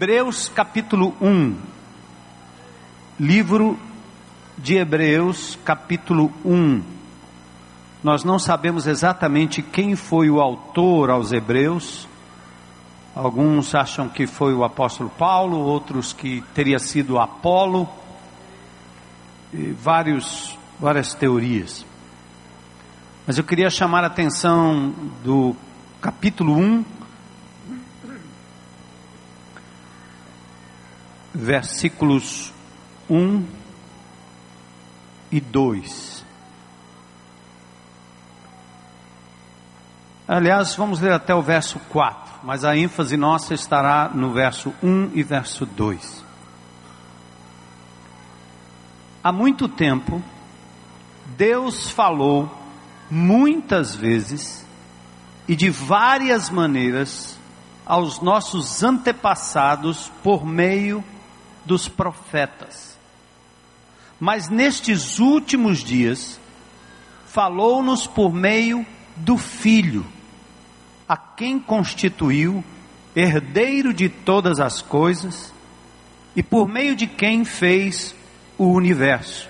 Hebreus capítulo 1. Livro de Hebreus capítulo 1. Nós não sabemos exatamente quem foi o autor aos Hebreus. Alguns acham que foi o apóstolo Paulo, outros que teria sido Apolo. E vários, várias teorias. Mas eu queria chamar a atenção do capítulo 1, versículos 1 e 2. Aliás, vamos ler até o verso 4, mas a ênfase nossa estará no verso 1 e verso 2. Há muito tempo, Deus falou muitas vezes e de várias maneiras aos nossos antepassados por meio dos profetas. Mas nestes últimos dias, falou-nos por meio do Filho, a quem constituiu herdeiro de todas as coisas e por meio de quem fez o universo.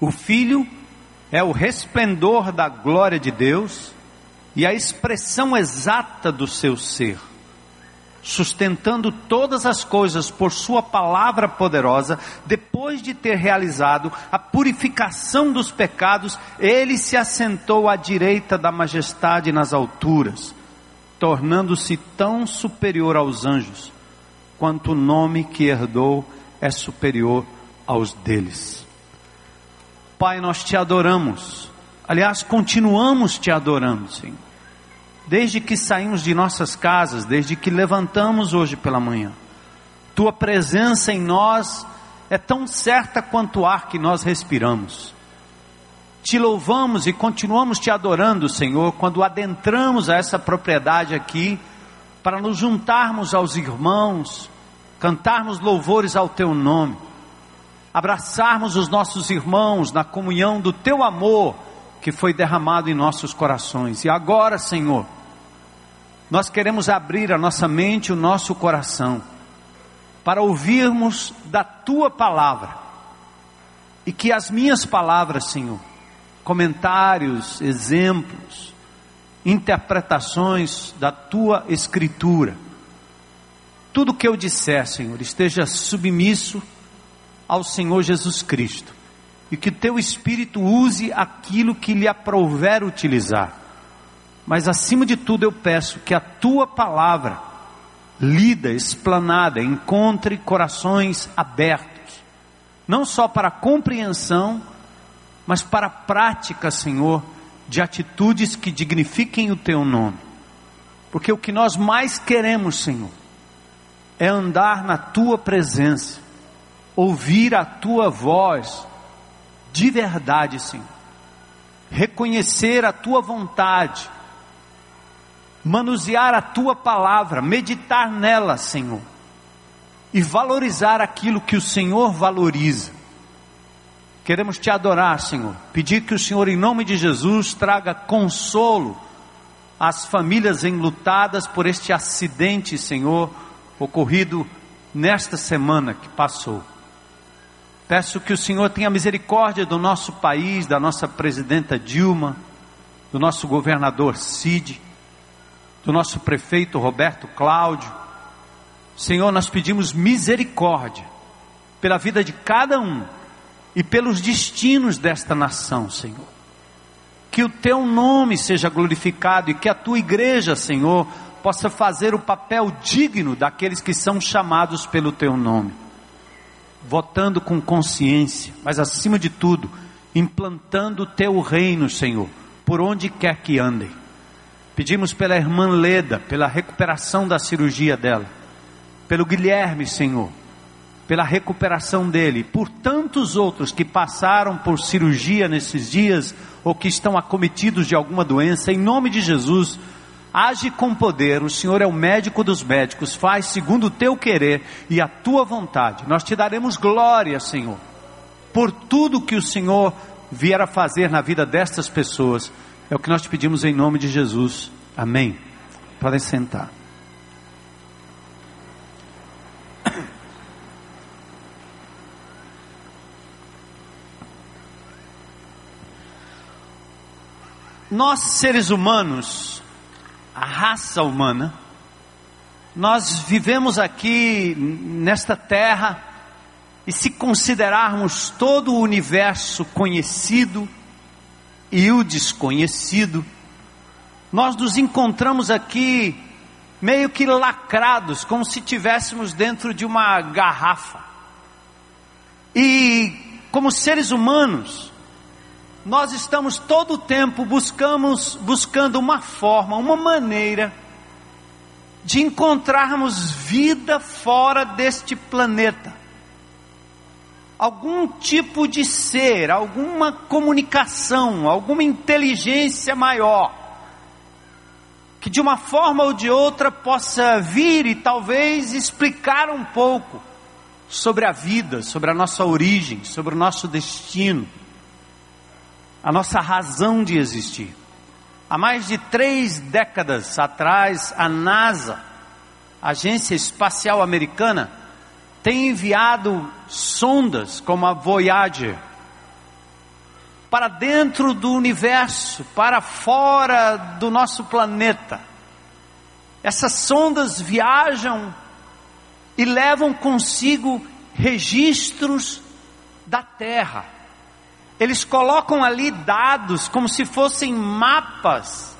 O Filho é o resplendor da glória de Deus e a expressão exata do seu ser, sustentando todas as coisas por Sua palavra poderosa, depois de ter realizado a purificação dos pecados, ele se assentou à direita da majestade nas alturas, tornando-se tão superior aos anjos, quanto o nome que herdou é superior aos deles. Pai, nós te adoramos. Aliás, continuamos te adorando, Senhor. Desde que saímos de nossas casas, desde que levantamos hoje pela manhã. Tua presença em nós é tão certa quanto o ar que nós respiramos. Te louvamos e continuamos te adorando, Senhor, quando adentramos a essa propriedade aqui, para nos juntarmos aos irmãos, cantarmos louvores ao Teu nome abraçarmos os nossos irmãos na comunhão do teu amor que foi derramado em nossos corações. E agora, Senhor, nós queremos abrir a nossa mente, o nosso coração, para ouvirmos da tua palavra. E que as minhas palavras, Senhor, comentários, exemplos, interpretações da tua escritura, tudo que eu disser, Senhor, esteja submisso ao Senhor Jesus Cristo. E que teu Espírito use aquilo que lhe aprouver utilizar. Mas acima de tudo eu peço que a tua palavra, lida, explanada, encontre corações abertos, não só para compreensão, mas para prática, Senhor, de atitudes que dignifiquem o teu nome. Porque o que nós mais queremos, Senhor, é andar na tua presença, ouvir a tua voz de verdade, Senhor. Reconhecer a tua vontade, manusear a tua palavra, meditar nela, Senhor, e valorizar aquilo que o Senhor valoriza. Queremos te adorar, Senhor. Pedir que o Senhor, em nome de Jesus, traga consolo às famílias enlutadas por este acidente, Senhor, ocorrido nesta semana que passou. Peço que o Senhor tenha misericórdia do nosso país, da nossa presidenta Dilma, do nosso governador Cid, do nosso prefeito Roberto Cláudio. Senhor, nós pedimos misericórdia pela vida de cada um e pelos destinos desta nação, Senhor. Que o teu nome seja glorificado e que a tua igreja, Senhor, possa fazer o papel digno daqueles que são chamados pelo teu nome votando com consciência, mas acima de tudo, implantando o teu reino, Senhor, por onde quer que andem. Pedimos pela irmã Leda, pela recuperação da cirurgia dela, pelo Guilherme, Senhor, pela recuperação dele, por tantos outros que passaram por cirurgia nesses dias ou que estão acometidos de alguma doença, em nome de Jesus, Age com poder, o Senhor é o médico dos médicos, faz segundo o teu querer e a tua vontade. Nós te daremos glória, Senhor, por tudo que o Senhor vier a fazer na vida destas pessoas. É o que nós te pedimos em nome de Jesus. Amém. Podem sentar. Nós, seres humanos, a raça humana, nós vivemos aqui nesta terra e se considerarmos todo o universo conhecido, e o desconhecido, nós nos encontramos aqui meio que lacrados, como se tivéssemos dentro de uma garrafa. E como seres humanos, nós estamos todo o tempo buscamos buscando uma forma, uma maneira de encontrarmos vida fora deste planeta. Algum tipo de ser, alguma comunicação, alguma inteligência maior, que de uma forma ou de outra possa vir e talvez explicar um pouco sobre a vida, sobre a nossa origem, sobre o nosso destino, a nossa razão de existir. Há mais de três décadas atrás, a NASA, a Agência Espacial Americana, tem enviado sondas como a Voyager para dentro do universo, para fora do nosso planeta. Essas sondas viajam e levam consigo registros da Terra eles colocam ali dados como se fossem mapas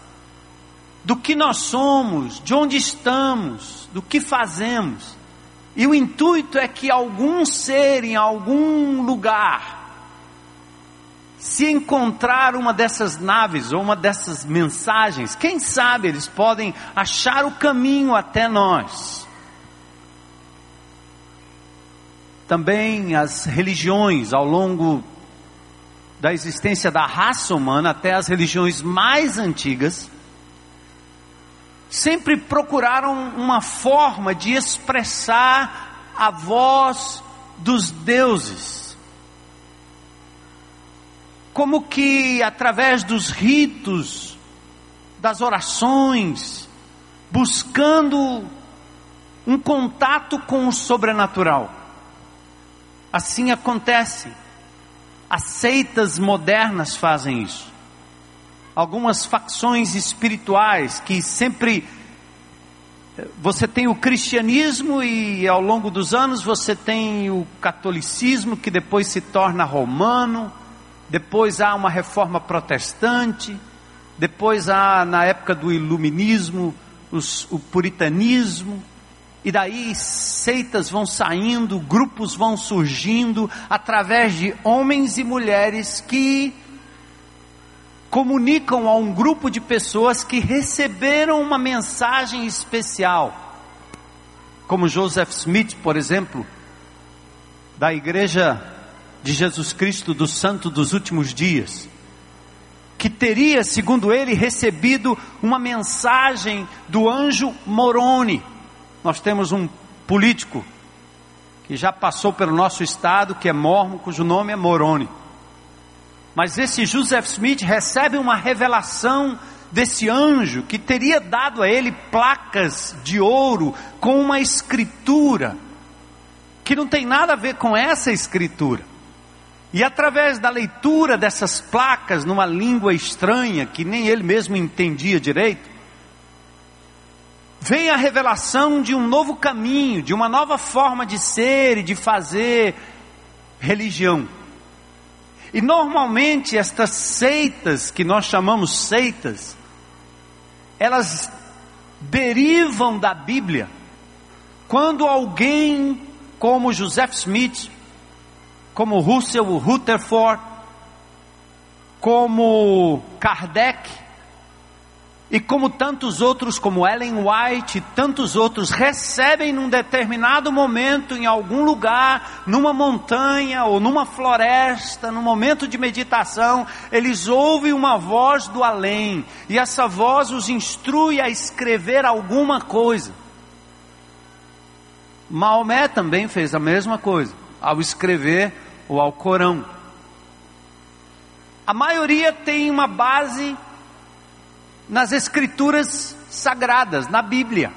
do que nós somos, de onde estamos, do que fazemos. E o intuito é que algum ser em algum lugar, se encontrar uma dessas naves ou uma dessas mensagens, quem sabe eles podem achar o caminho até nós. Também as religiões ao longo da existência da raça humana até as religiões mais antigas, sempre procuraram uma forma de expressar a voz dos deuses. Como que através dos ritos, das orações, buscando um contato com o sobrenatural. Assim acontece as seitas modernas fazem isso. Algumas facções espirituais que sempre você tem o cristianismo e ao longo dos anos você tem o catolicismo que depois se torna romano, depois há uma reforma protestante, depois há na época do iluminismo os, o puritanismo, e daí seitas vão saindo, grupos vão surgindo através de homens e mulheres que comunicam a um grupo de pessoas que receberam uma mensagem especial. Como Joseph Smith, por exemplo, da Igreja de Jesus Cristo do Santo dos Últimos Dias, que teria, segundo ele, recebido uma mensagem do anjo Moroni nós temos um político que já passou pelo nosso estado, que é mormon, cujo nome é Moroni. Mas esse Joseph Smith recebe uma revelação desse anjo que teria dado a ele placas de ouro com uma escritura que não tem nada a ver com essa escritura. E através da leitura dessas placas numa língua estranha que nem ele mesmo entendia direito, vem a revelação de um novo caminho, de uma nova forma de ser e de fazer religião. E normalmente estas seitas, que nós chamamos seitas, elas derivam da Bíblia. Quando alguém como Joseph Smith, como Russell Rutherford, como Kardec, e como tantos outros, como Ellen White e tantos outros, recebem num determinado momento, em algum lugar, numa montanha ou numa floresta, num momento de meditação, eles ouvem uma voz do além, e essa voz os instrui a escrever alguma coisa. Maomé também fez a mesma coisa, ao escrever o Alcorão. A maioria tem uma base nas Escrituras sagradas, na Bíblia.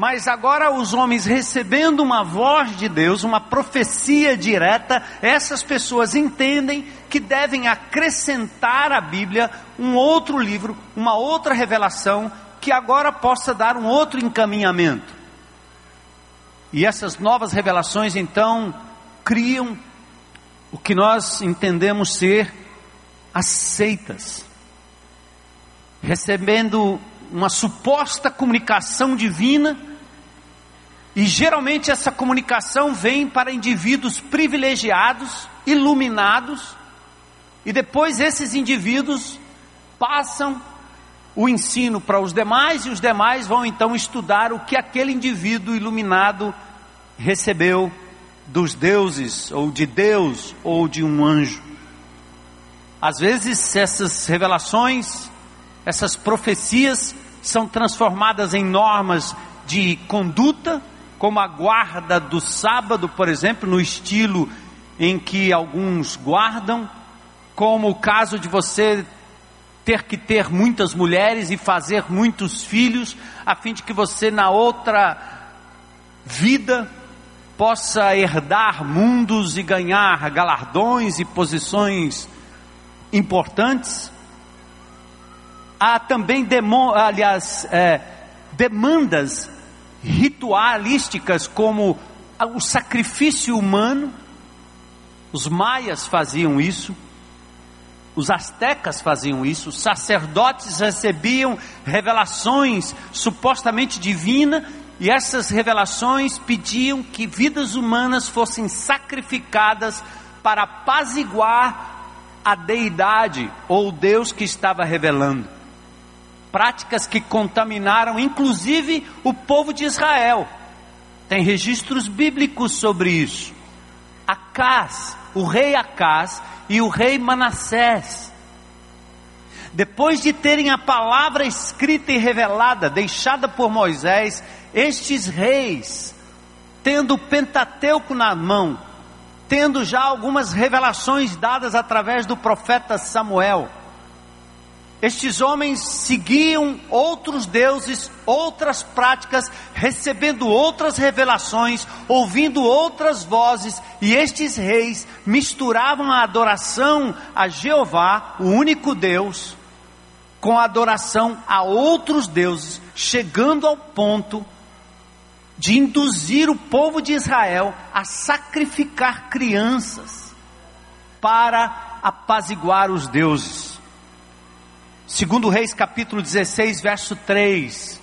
Mas agora os homens recebendo uma voz de Deus, uma profecia direta, essas pessoas entendem que devem acrescentar à Bíblia um outro livro, uma outra revelação que agora possa dar um outro encaminhamento. E essas novas revelações então criam o que nós entendemos ser as seitas, recebendo uma suposta comunicação divina e geralmente essa comunicação vem para indivíduos privilegiados, iluminados, e depois esses indivíduos passam o ensino para os demais e os demais vão então estudar o que aquele indivíduo iluminado recebeu dos deuses ou de Deus ou de um anjo. Às vezes essas revelações, essas profecias são transformadas em normas de conduta como a guarda do sábado, por exemplo, no estilo em que alguns guardam, como o caso de você ter que ter muitas mulheres e fazer muitos filhos, a fim de que você na outra vida possa herdar mundos e ganhar galardões e posições importantes. Há também, demo, aliás, é, demandas ritualísticas como o sacrifício humano. Os maias faziam isso, os astecas faziam isso, os sacerdotes recebiam revelações supostamente divinas e essas revelações pediam que vidas humanas fossem sacrificadas para apaziguar a deidade ou Deus que estava revelando práticas que contaminaram inclusive o povo de Israel. Tem registros bíblicos sobre isso. Acás, o rei Acás e o rei Manassés. Depois de terem a palavra escrita e revelada, deixada por Moisés, estes reis, tendo o Pentateuco na mão, tendo já algumas revelações dadas através do profeta Samuel, estes homens seguiam outros deuses, outras práticas, recebendo outras revelações, ouvindo outras vozes, e estes reis misturavam a adoração a Jeová, o único Deus, com a adoração a outros deuses, chegando ao ponto de induzir o povo de Israel a sacrificar crianças para apaziguar os deuses. Segundo Reis capítulo 16, verso 3,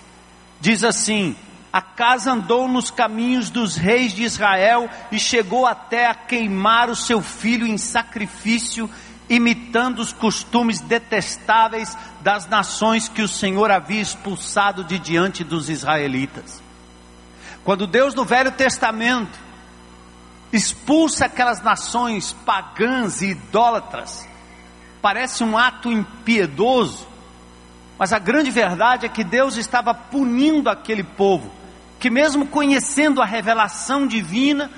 diz assim: A casa andou nos caminhos dos reis de Israel e chegou até a queimar o seu filho em sacrifício, imitando os costumes detestáveis das nações que o Senhor havia expulsado de diante dos israelitas. Quando Deus no Velho Testamento expulsa aquelas nações pagãs e idólatras, parece um ato impiedoso, mas a grande verdade é que Deus estava punindo aquele povo, que mesmo conhecendo a revelação divina,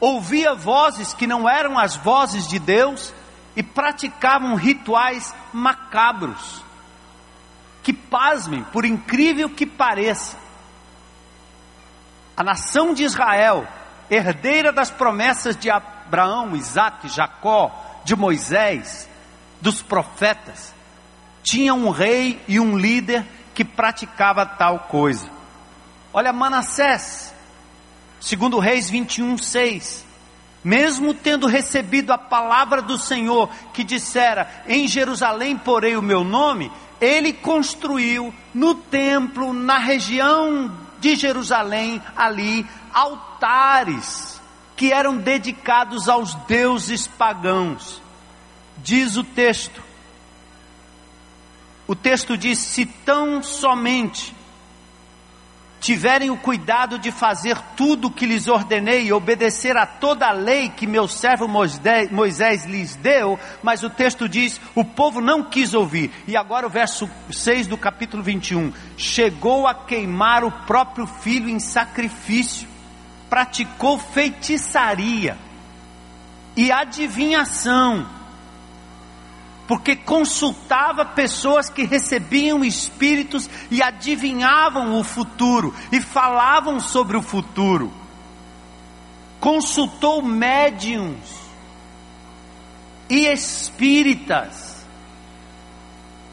ouvia vozes que não eram as vozes de Deus e praticavam rituais macabros. Que pasmem, por incrível que pareça, a nação de Israel, herdeira das promessas de Abraão, Isaac, Jacó, de Moisés, dos profetas, tinha um rei e um líder que praticava tal coisa. Olha Manassés, segundo Reis 21, 6. Mesmo tendo recebido a palavra do Senhor que dissera: Em Jerusalém porei o meu nome, ele construiu no templo, na região de Jerusalém, ali, altares que eram dedicados aos deuses pagãos. Diz o texto. O texto diz: se tão somente tiverem o cuidado de fazer tudo o que lhes ordenei e obedecer a toda a lei que meu servo Moisés lhes deu, mas o texto diz: o povo não quis ouvir. E agora o verso 6 do capítulo 21: chegou a queimar o próprio filho em sacrifício, praticou feitiçaria e adivinhação porque consultava pessoas que recebiam espíritos e adivinhavam o futuro e falavam sobre o futuro. Consultou médiums e espíritas.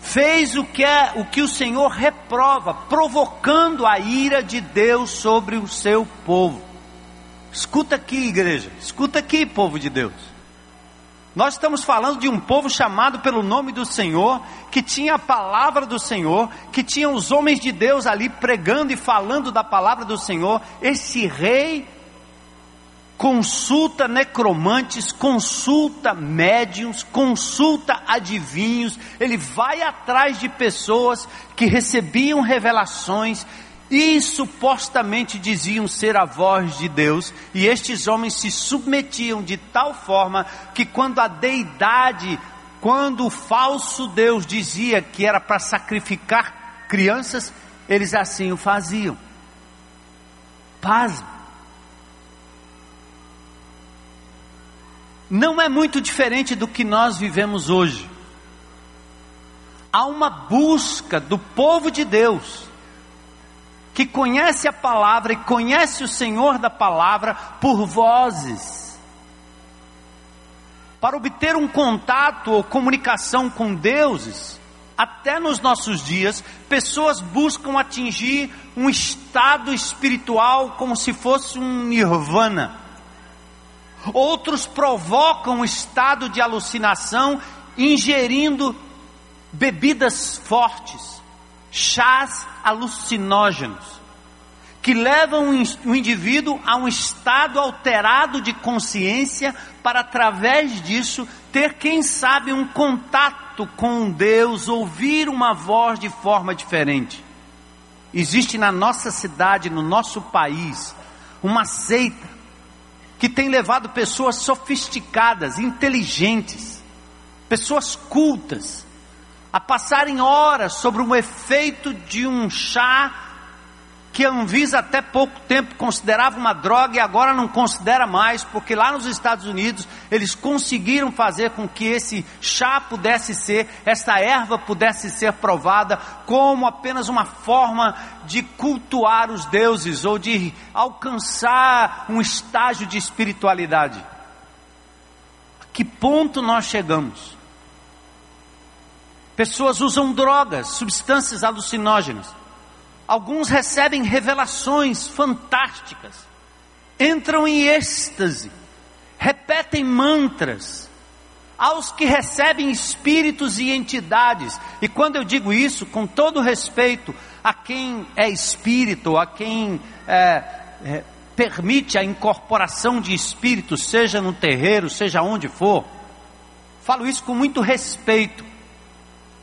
Fez o que é o que o Senhor reprova, provocando a ira de Deus sobre o seu povo. Escuta aqui, igreja, escuta aqui, povo de Deus. Nós estamos falando de um povo chamado pelo nome do Senhor, que tinha a palavra do Senhor, que tinha os homens de Deus ali pregando e falando da palavra do Senhor. Esse rei consulta necromantes, consulta médiums, consulta adivinhos, ele vai atrás de pessoas que recebiam revelações, e supostamente diziam ser a voz de Deus, e estes homens se submetiam de tal forma que quando a deidade, quando o falso Deus dizia que era para sacrificar crianças, eles assim o faziam. Paz. Não é muito diferente do que nós vivemos hoje. Há uma busca do povo de Deus que conhece a palavra e conhece o Senhor da palavra por vozes. Para obter um contato ou comunicação com deuses, até nos nossos dias, pessoas buscam atingir um estado espiritual como se fosse um nirvana. Outros provocam um estado de alucinação ingerindo bebidas fortes, chás alucinógenos que levam o indivíduo a um estado alterado de consciência para através disso ter quem sabe um contato com Deus, ouvir uma voz de forma diferente. Existe na nossa cidade, no nosso país, uma seita que tem levado pessoas sofisticadas, inteligentes, pessoas cultas, a passarem horas sobre o efeito de um chá que a Anvisa até pouco tempo considerava uma droga e agora não considera mais, porque lá nos Estados Unidos eles conseguiram fazer com que esse chá pudesse ser, essa erva pudesse ser provada como apenas uma forma de cultuar os deuses ou de alcançar um estágio de espiritualidade. A que ponto nós chegamos? Pessoas usam drogas, substâncias alucinógenas. Alguns recebem revelações fantásticas, entram em êxtase, repetem mantras. Aos que recebem espíritos e entidades, e quando eu digo isso, com todo respeito a quem é espírito, a quem é, é, permite a incorporação de espíritos, seja no terreiro, seja onde for, falo isso com muito respeito,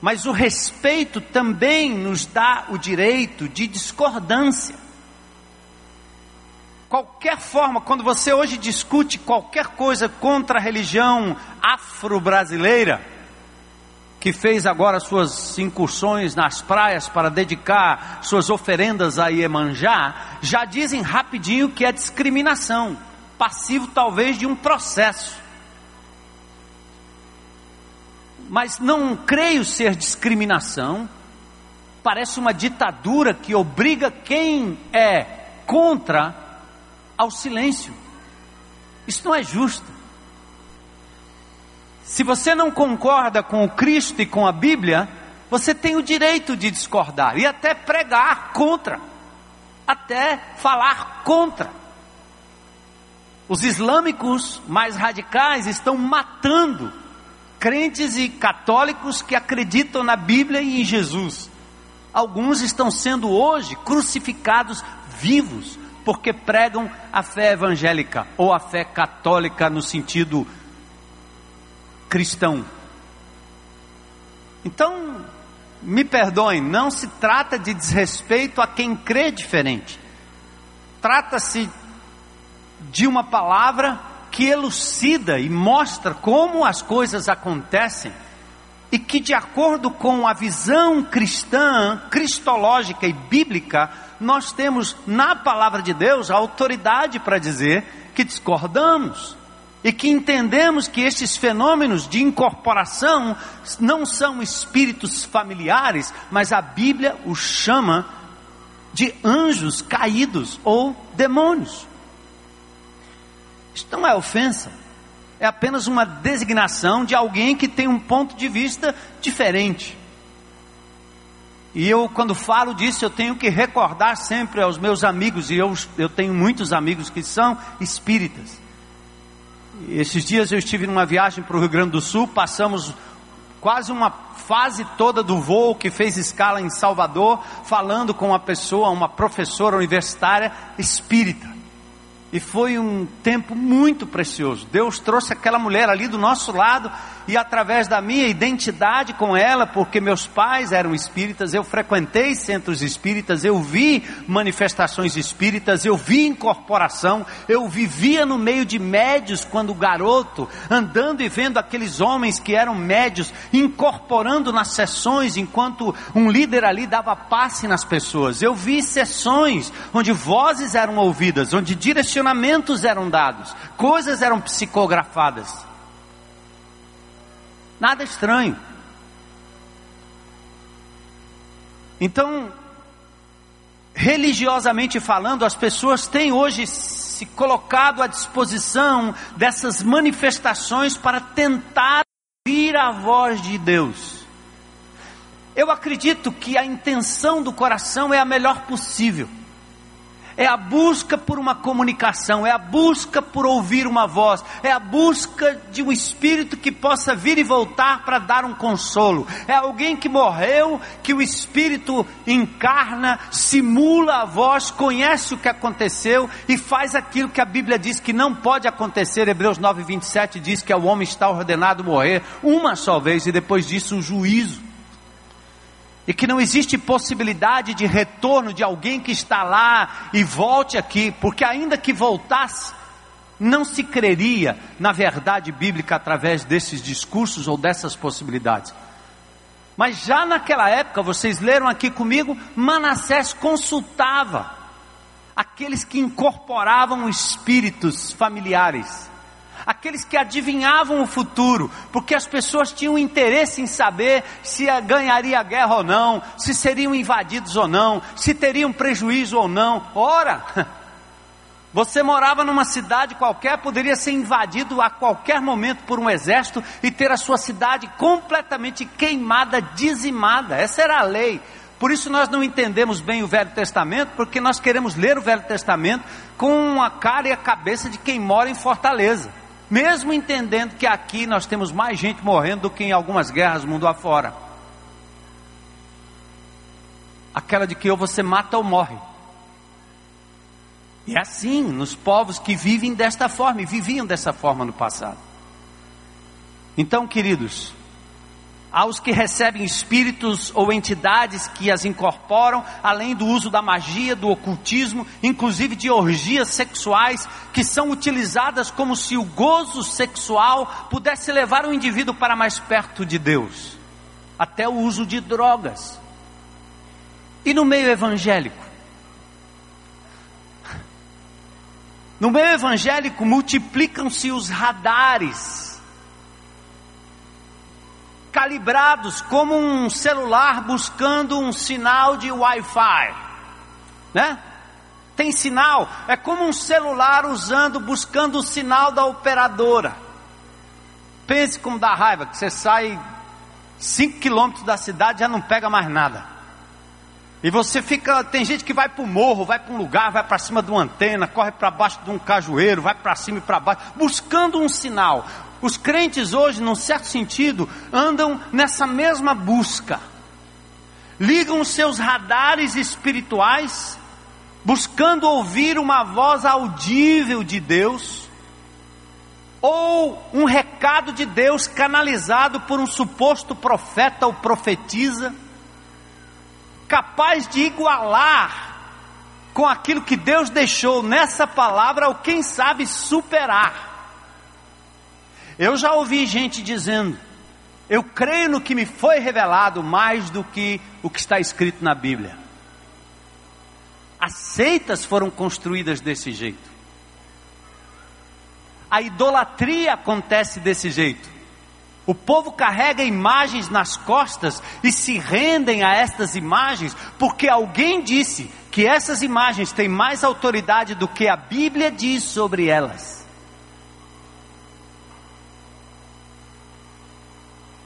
mas o respeito também nos dá o direito de discordância. Qualquer forma, quando você hoje discute qualquer coisa contra a religião afro-brasileira, que fez agora suas incursões nas praias para dedicar suas oferendas a Iemanjá, já dizem rapidinho que é discriminação, passivo talvez de um processo. Mas não creio ser discriminação. Parece uma ditadura que obriga quem é contra ao silêncio. Isso não é justo. Se você não concorda com o Cristo e com a Bíblia, você tem o direito de discordar e até pregar contra, até falar contra. Os islâmicos mais radicais estão matando crentes e católicos que acreditam na Bíblia e em Jesus. Alguns estão sendo hoje crucificados vivos porque pregam a fé evangélica ou a fé católica no sentido cristão. Então, me perdoem, não se trata de desrespeito a quem crê diferente. Trata-se de uma palavra que elucida e mostra como as coisas acontecem e que, de acordo com a visão cristã, cristológica e bíblica, nós temos na palavra de Deus a autoridade para dizer que discordamos. e que entendemos que estes fenômenos de incorporação não são espíritos familiares, mas a Bíblia os chama de anjos caídos ou demônios. Isto não é ofensa, é apenas uma designação de alguém que tem um ponto de vista diferente. E eu, quando falo disso, eu tenho que recordar sempre aos meus amigos, e eu, eu tenho muitos amigos que são espíritas. Esses dias eu estive numa viagem para o Rio Grande do Sul, passamos quase uma fase toda do voo que fez escala em Salvador, falando com uma pessoa, uma professora universitária espírita. E foi um tempo muito precioso. Deus trouxe aquela mulher ali do nosso lado e através da minha identidade com ela, porque meus pais eram espíritas, eu frequentei centros espíritas, eu vi manifestações espíritas, eu vi incorporação, eu vivia no meio de médios quando garoto, andando e vendo aqueles homens que eram médios, incorporando nas sessões, enquanto um líder ali dava passe nas pessoas. Eu vi sessões onde vozes eram ouvidas, onde direcionamentos eram dados, coisas eram psicografadas. Nada estranho. Então, religiosamente falando, as pessoas têm hoje se colocado à disposição dessas manifestações para tentar ouvir a voz de Deus. Eu acredito que a intenção do coração é a melhor possível é a busca por uma comunicação, é a busca por ouvir uma voz, é a busca de um espírito que possa vir e voltar para dar um consolo. É alguém que morreu, que o espírito encarna, simula a voz, conhece o que aconteceu e faz aquilo que a Bíblia diz que não pode acontecer. Hebreus 9:27 diz que o homem está ordenado morrer uma só vez e depois disso o juízo e que não existe possibilidade de retorno de alguém que está lá e volte aqui, porque ainda que voltasse, não se creria na verdade bíblica através desses discursos ou dessas possibilidades. Mas já naquela época, vocês leram aqui comigo, Manassés consultava aqueles que incorporavam espíritos familiares aqueles que adivinhavam o futuro, porque as pessoas tinham interesse em saber se ganharia a guerra ou não, se seriam invadidos ou não, se teriam prejuízo ou não. Ora, você morava numa cidade qualquer, poderia ser invadido a qualquer momento por um exército e ter a sua cidade completamente queimada, dizimada. Essa era a lei. Por isso nós não entendemos bem o Velho Testamento, porque nós queremos ler o Velho Testamento com a cara e a cabeça de quem mora em Fortaleza mesmo entendendo que aqui nós temos mais gente morrendo do que em algumas guerras mundo afora. Aquela de que ou você mata ou morre. E é assim nos povos que vivem desta forma e viviam dessa forma no passado. Então, queridos, aos que recebem espíritos ou entidades que as incorporam, além do uso da magia, do ocultismo, inclusive de orgias sexuais, que são utilizadas como se o gozo sexual pudesse levar o indivíduo para mais perto de Deus, até o uso de drogas. E no meio evangélico? No meio evangélico multiplicam-se os radares calibrados como um celular buscando um sinal de Wi-Fi, né? Tem sinal, é como um celular usando, buscando o sinal da operadora. Pense como dá raiva, que você sai 5 quilômetros da cidade já não pega mais nada. E você fica, tem gente que vai para o morro, vai para um lugar, vai para cima de uma antena, corre para baixo de um cajueiro, vai para cima e para baixo, buscando um sinal. Os crentes hoje, num certo sentido, andam nessa mesma busca. Ligam seus radares espirituais, buscando ouvir uma voz audível de Deus, ou um recado de Deus canalizado por um suposto profeta ou profetisa, capaz de igualar com aquilo que Deus deixou nessa palavra, ou quem sabe superar. Eu já ouvi gente dizendo: eu creio no que me foi revelado mais do que o que está escrito na Bíblia. As seitas foram construídas desse jeito. a idolatria acontece desse jeito. O povo carrega imagens nas costas e se rendem a estas imagens porque alguém disse que essas imagens têm mais autoridade do que a Bíblia diz sobre elas.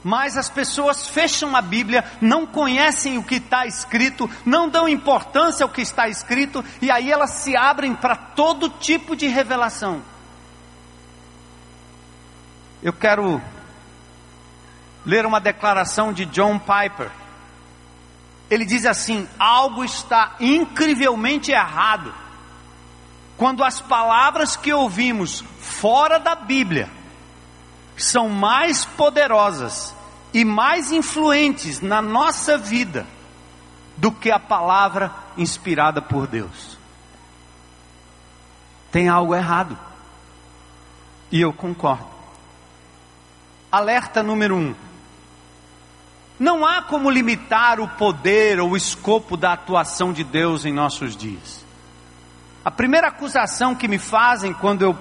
Mas as pessoas fecham a Bíblia, não conhecem o que está escrito, não dão importância ao que está escrito, e aí elas se abrem para todo tipo de revelação. Eu quero ler uma declaração de John Piper. Ele diz assim: algo está incrivelmente errado quando as palavras que ouvimos fora da Bíblia são mais poderosas e mais influentes na nossa vida do que a palavra inspirada por Deus. Tem algo errado. E eu concordo. Alerta número um não há como limitar o poder ou o escopo da atuação de Deus em nossos dias. A primeira acusação que me fazem quando eu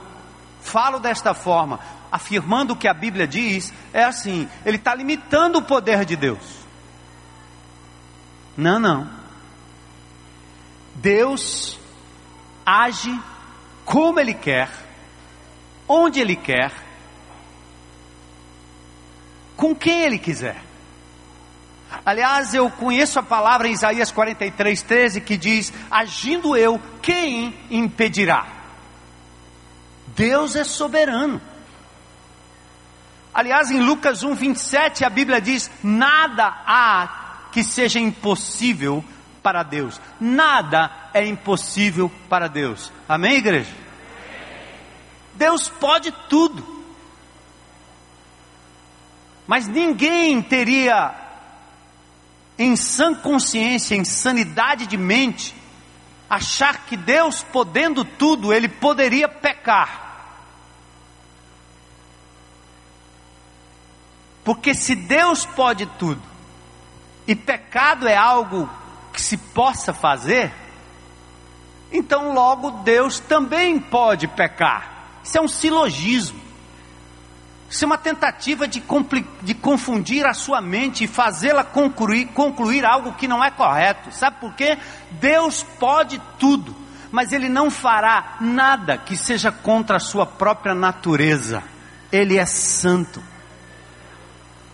falo desta forma, afirmando o que a Bíblia diz, é assim: ele está limitando o poder de Deus. Não, não. Deus age como Ele quer, onde Ele quer, com quem Ele quiser. Aliás, eu conheço a palavra em Isaías 43, 13 que diz: Agindo eu, quem impedirá? Deus é soberano. Aliás, em Lucas 1, 27, a Bíblia diz: Nada há que seja impossível para Deus. Nada é impossível para Deus. Amém, igreja? Deus pode tudo. Mas ninguém teria em sã consciência, em sanidade de mente, achar que Deus, podendo tudo, ele poderia pecar. Porque se Deus pode tudo, e pecado é algo que se possa fazer, então logo Deus também pode pecar. Isso é um silogismo. Isso é uma tentativa de, de confundir a sua mente e fazê-la concluir, concluir algo que não é correto. Sabe por quê? Deus pode tudo, mas Ele não fará nada que seja contra a sua própria natureza. Ele é santo.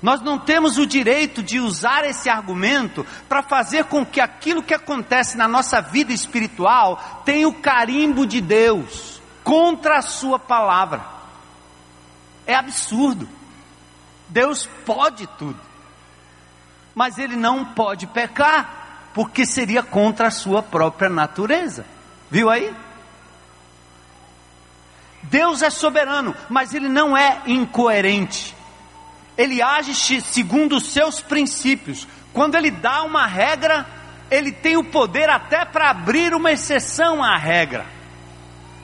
Nós não temos o direito de usar esse argumento para fazer com que aquilo que acontece na nossa vida espiritual tenha o carimbo de Deus contra a Sua palavra. É absurdo. Deus pode tudo, mas Ele não pode pecar, porque seria contra a sua própria natureza. Viu aí? Deus é soberano, mas Ele não é incoerente. Ele age segundo os seus princípios. Quando Ele dá uma regra, Ele tem o poder até para abrir uma exceção à regra,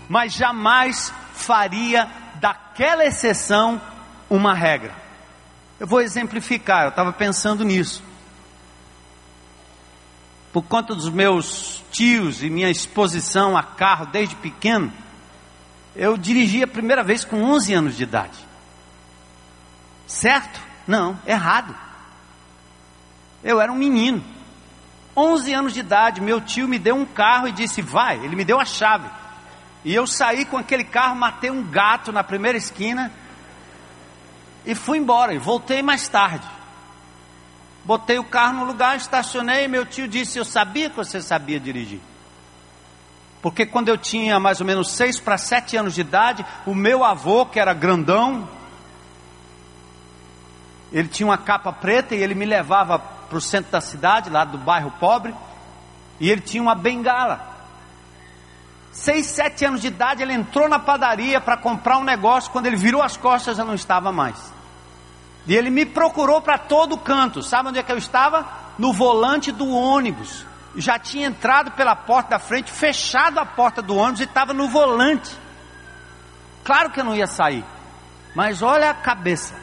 mas jamais faria daquela exceção uma regra. Eu vou exemplificar, eu estava pensando nisso. Por conta dos meus tios e minha exposição a carro desde pequeno, eu dirigi a primeira vez com 11 anos de idade. Certo? Não, errado. Eu era um menino. 11 anos de idade, meu tio me deu um carro e disse: Vai. Ele me deu a chave. E eu saí com aquele carro, matei um gato na primeira esquina e fui embora. E voltei mais tarde. Botei o carro no lugar, estacionei. Meu tio disse: Eu sabia que você sabia dirigir. Porque quando eu tinha mais ou menos seis para sete anos de idade, o meu avô, que era grandão, ele tinha uma capa preta e ele me levava para o centro da cidade, lá do bairro pobre, e ele tinha uma bengala seis, sete anos de idade, ele entrou na padaria para comprar um negócio. Quando ele virou as costas, eu não estava mais. E ele me procurou para todo canto. Sabe onde é que eu estava? No volante do ônibus. Já tinha entrado pela porta da frente, fechado a porta do ônibus e estava no volante. Claro que eu não ia sair. Mas olha a cabeça.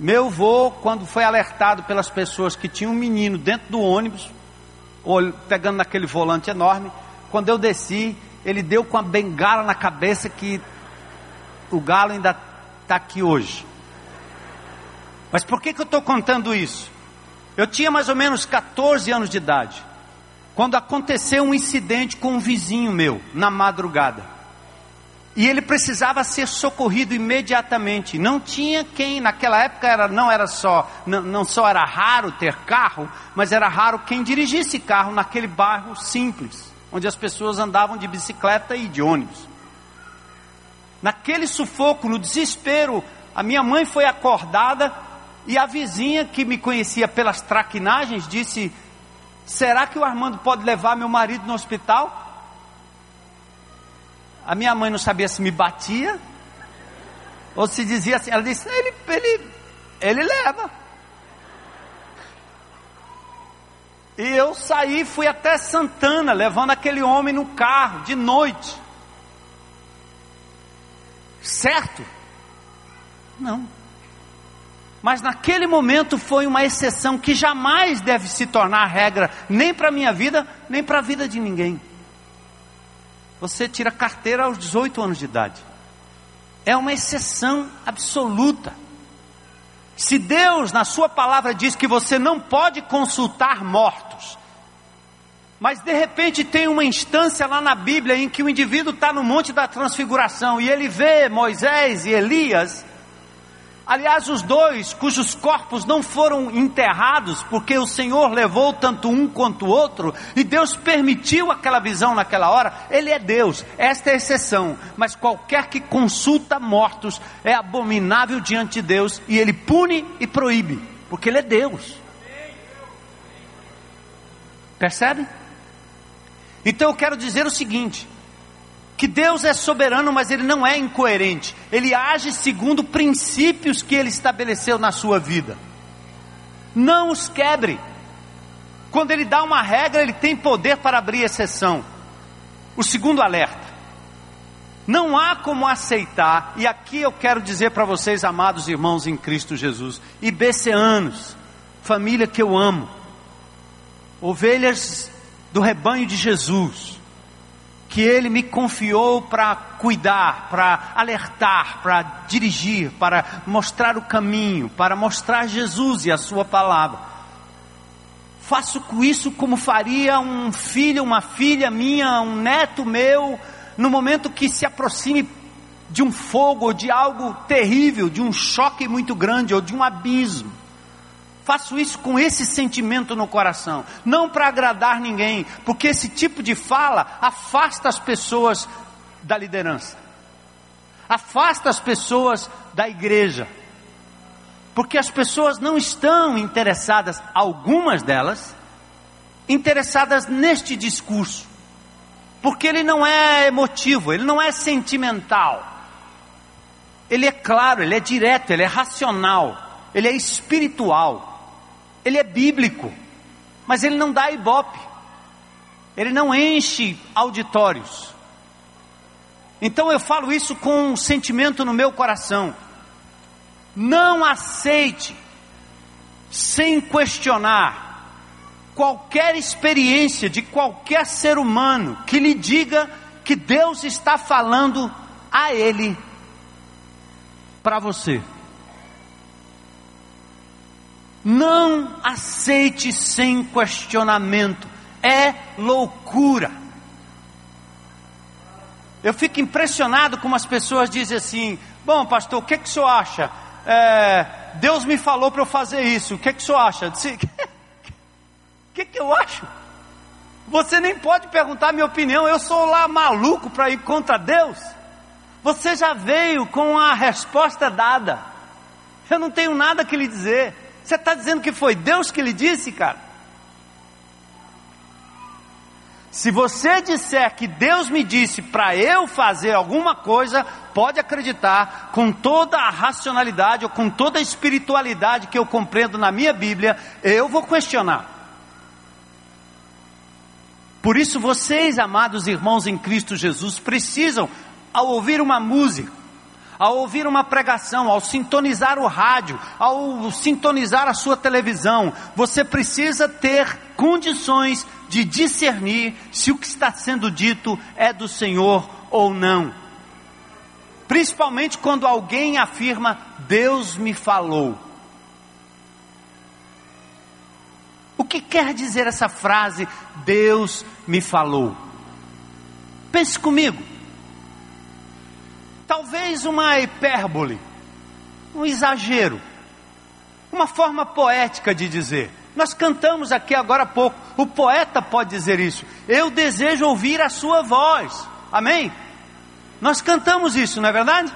Meu vô, quando foi alertado pelas pessoas que tinha um menino dentro do ônibus, pegando naquele volante enorme, quando eu desci, ele deu com a bengala na cabeça que o galo ainda está aqui hoje. Mas por que, que eu estou contando isso? Eu tinha mais ou menos 14 anos de idade, quando aconteceu um incidente com um vizinho meu, na madrugada. E ele precisava ser socorrido imediatamente. Não tinha quem, naquela época era, não era só, não, não só era raro ter carro, mas era raro quem dirigisse carro naquele bairro simples, onde as pessoas andavam de bicicleta e de ônibus. Naquele sufoco, no desespero, a minha mãe foi acordada e a vizinha que me conhecia pelas traquinagens disse: Será que o Armando pode levar meu marido no hospital? A minha mãe não sabia se me batia ou se dizia assim. Ela disse: Ele, ele, ele leva. E eu saí, fui até Santana, levando aquele homem no carro, de noite. Certo? Não. Mas naquele momento foi uma exceção que jamais deve se tornar regra, nem para a minha vida, nem para a vida de ninguém. Você tira carteira aos 18 anos de idade. É uma exceção absoluta. Se Deus, na Sua palavra, diz que você não pode consultar mortos, mas de repente tem uma instância lá na Bíblia em que o indivíduo está no Monte da Transfiguração e ele vê Moisés e Elias. Aliás, os dois cujos corpos não foram enterrados, porque o Senhor levou tanto um quanto o outro, e Deus permitiu aquela visão naquela hora, Ele é Deus, esta é a exceção, mas qualquer que consulta mortos é abominável diante de Deus, e Ele pune e proíbe, porque Ele é Deus. Percebe? Então eu quero dizer o seguinte: que Deus é soberano, mas Ele não é incoerente. Ele age segundo princípios que Ele estabeleceu na sua vida. Não os quebre. Quando Ele dá uma regra, Ele tem poder para abrir exceção. O segundo alerta. Não há como aceitar, e aqui eu quero dizer para vocês, amados irmãos em Cristo Jesus, ibeceanos, família que eu amo, ovelhas do rebanho de Jesus, que Ele me confiou para cuidar, para alertar, para dirigir, para mostrar o caminho, para mostrar Jesus e a Sua palavra. Faço com isso como faria um filho, uma filha minha, um neto meu, no momento que se aproxime de um fogo, ou de algo terrível, de um choque muito grande, ou de um abismo. Faço isso com esse sentimento no coração, não para agradar ninguém, porque esse tipo de fala afasta as pessoas da liderança, afasta as pessoas da igreja, porque as pessoas não estão interessadas, algumas delas, interessadas neste discurso, porque ele não é emotivo, ele não é sentimental, ele é claro, ele é direto, ele é racional, ele é espiritual ele é bíblico, mas ele não dá ibope, ele não enche auditórios. Então eu falo isso com um sentimento no meu coração. Não aceite, sem questionar, qualquer experiência de qualquer ser humano que lhe diga que Deus está falando a ele para você. Não aceite sem questionamento. É loucura. Eu fico impressionado como as pessoas dizem assim: Bom, pastor, o que, que o senhor acha? É, Deus me falou para eu fazer isso. O que, que o senhor acha? O que, que eu acho? Você nem pode perguntar minha opinião. Eu sou lá maluco para ir contra Deus. Você já veio com a resposta dada. Eu não tenho nada que lhe dizer. Você está dizendo que foi Deus que lhe disse, cara? Se você disser que Deus me disse para eu fazer alguma coisa, pode acreditar, com toda a racionalidade ou com toda a espiritualidade que eu compreendo na minha Bíblia, eu vou questionar. Por isso, vocês, amados irmãos em Cristo Jesus, precisam, ao ouvir uma música, ao ouvir uma pregação, ao sintonizar o rádio, ao sintonizar a sua televisão, você precisa ter condições de discernir se o que está sendo dito é do Senhor ou não. principalmente quando alguém afirma: Deus me falou. O que quer dizer essa frase, Deus me falou? Pense comigo. Talvez uma hipérbole, um exagero, uma forma poética de dizer. Nós cantamos aqui agora há pouco, o poeta pode dizer isso. Eu desejo ouvir a sua voz. Amém? Nós cantamos isso, não é verdade?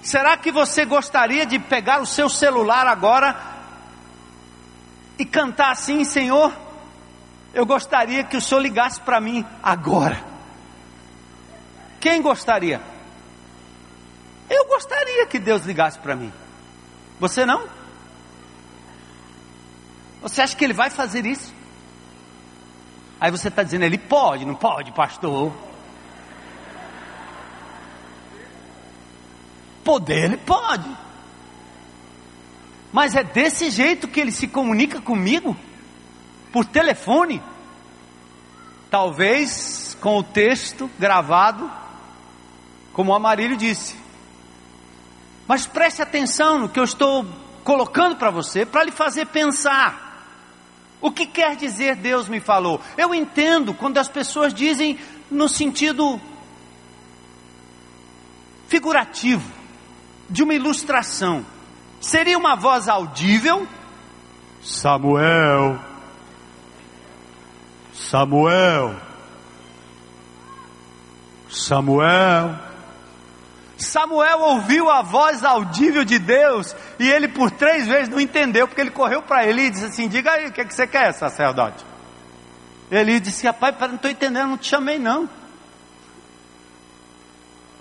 Será que você gostaria de pegar o seu celular agora e cantar assim, Senhor? Eu gostaria que o Senhor ligasse para mim agora. Quem gostaria? Eu gostaria que Deus ligasse para mim. Você não? Você acha que ele vai fazer isso? Aí você está dizendo, ele pode, não pode, pastor? Poder, ele pode. Mas é desse jeito que ele se comunica comigo? Por telefone? Talvez com o texto gravado, como o Amarílio disse. Mas preste atenção no que eu estou colocando para você, para lhe fazer pensar. O que quer dizer Deus me falou? Eu entendo quando as pessoas dizem no sentido figurativo, de uma ilustração. Seria uma voz audível? Samuel. Samuel. Samuel. Samuel ouviu a voz audível de Deus e ele por três vezes não entendeu, porque ele correu para ele e disse assim: Diga aí, o que, é que você quer, sacerdote? Ele disse: Rapaz, não estou entendendo, não te chamei não.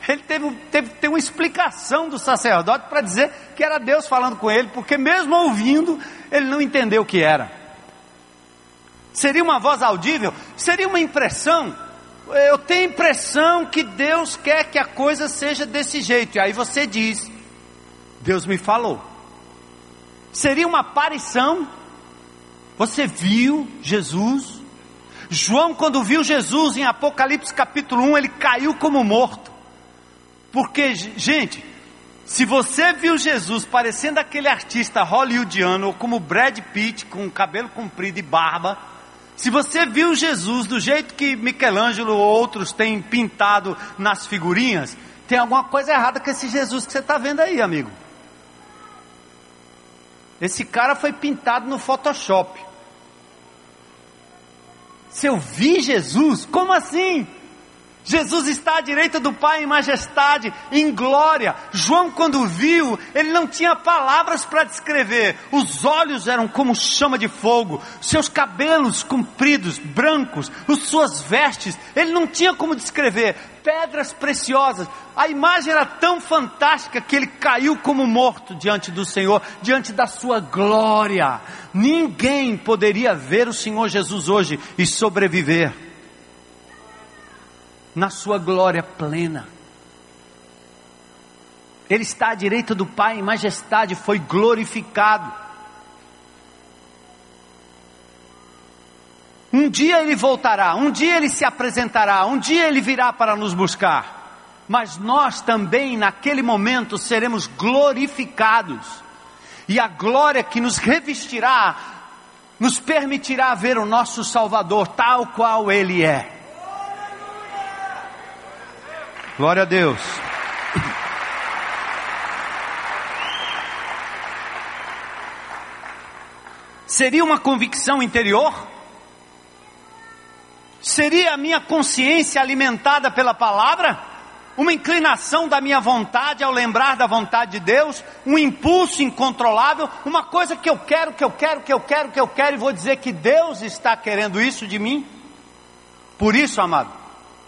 Ele teve, teve, teve uma explicação do sacerdote para dizer que era Deus falando com ele, porque mesmo ouvindo, ele não entendeu o que era. Seria uma voz audível? Seria uma impressão? Eu tenho a impressão que Deus quer que a coisa seja desse jeito. E aí você diz: Deus me falou. Seria uma aparição? Você viu Jesus? João, quando viu Jesus em Apocalipse capítulo 1, ele caiu como morto. Porque, gente, se você viu Jesus parecendo aquele artista hollywoodiano, ou como Brad Pitt, com cabelo comprido e barba, se você viu Jesus do jeito que Michelangelo ou outros têm pintado nas figurinhas, tem alguma coisa errada com esse Jesus que você está vendo aí, amigo. Esse cara foi pintado no Photoshop. Se eu vi Jesus, como assim? Jesus está à direita do Pai em majestade, em glória. João, quando viu, ele não tinha palavras para descrever. Os olhos eram como chama de fogo, seus cabelos compridos, brancos, as suas vestes, ele não tinha como descrever. Pedras preciosas. A imagem era tão fantástica que ele caiu como morto diante do Senhor, diante da sua glória. Ninguém poderia ver o Senhor Jesus hoje e sobreviver na sua glória plena. Ele está à direita do Pai em majestade, foi glorificado. Um dia ele voltará, um dia ele se apresentará, um dia ele virá para nos buscar. Mas nós também, naquele momento, seremos glorificados. E a glória que nos revestirá, nos permitirá ver o nosso Salvador tal qual ele é. Glória a Deus. Seria uma convicção interior? Seria a minha consciência alimentada pela palavra? Uma inclinação da minha vontade ao lembrar da vontade de Deus? Um impulso incontrolável? Uma coisa que eu quero, que eu quero, que eu quero, que eu quero e vou dizer que Deus está querendo isso de mim? Por isso, amado,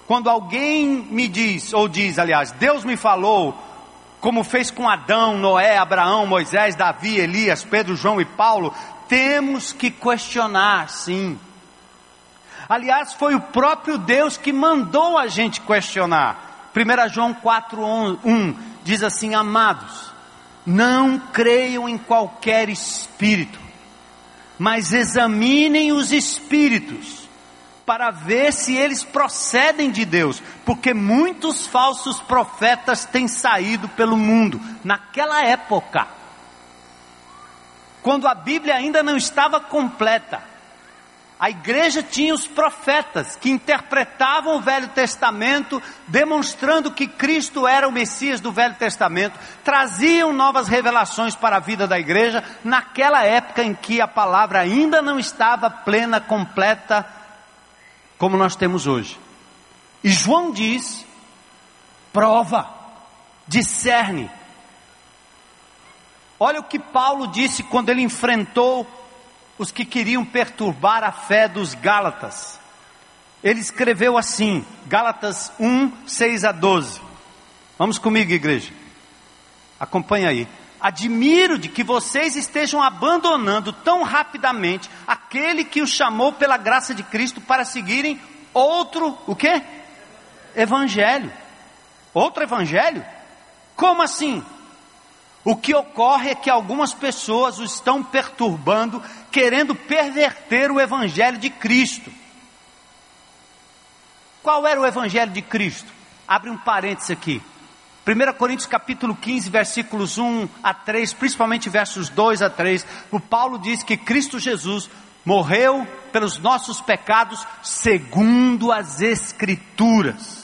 quando alguém me diz, ou diz, aliás, Deus me falou, como fez com Adão, Noé, Abraão, Moisés, Davi, Elias, Pedro, João e Paulo, temos que questionar, sim. Aliás, foi o próprio Deus que mandou a gente questionar. 1 João 4, 1 diz assim: Amados, não creiam em qualquer espírito, mas examinem os espíritos para ver se eles procedem de Deus, porque muitos falsos profetas têm saído pelo mundo naquela época, quando a Bíblia ainda não estava completa. A igreja tinha os profetas que interpretavam o Velho Testamento, demonstrando que Cristo era o Messias do Velho Testamento, traziam novas revelações para a vida da igreja, naquela época em que a palavra ainda não estava plena, completa, como nós temos hoje. E João diz: prova, discerne. Olha o que Paulo disse quando ele enfrentou os que queriam perturbar a fé dos Gálatas. Ele escreveu assim, Gálatas 1, 6 a 12. Vamos comigo, igreja. Acompanha aí. Admiro de que vocês estejam abandonando tão rapidamente aquele que os chamou pela graça de Cristo para seguirem outro, o quê? Evangelho. Outro evangelho? Como assim? O que ocorre é que algumas pessoas o estão perturbando, querendo perverter o Evangelho de Cristo. Qual era o Evangelho de Cristo? Abre um parênteses aqui. 1 Coríntios capítulo 15, versículos 1 a 3, principalmente versos 2 a 3, o Paulo diz que Cristo Jesus morreu pelos nossos pecados segundo as Escrituras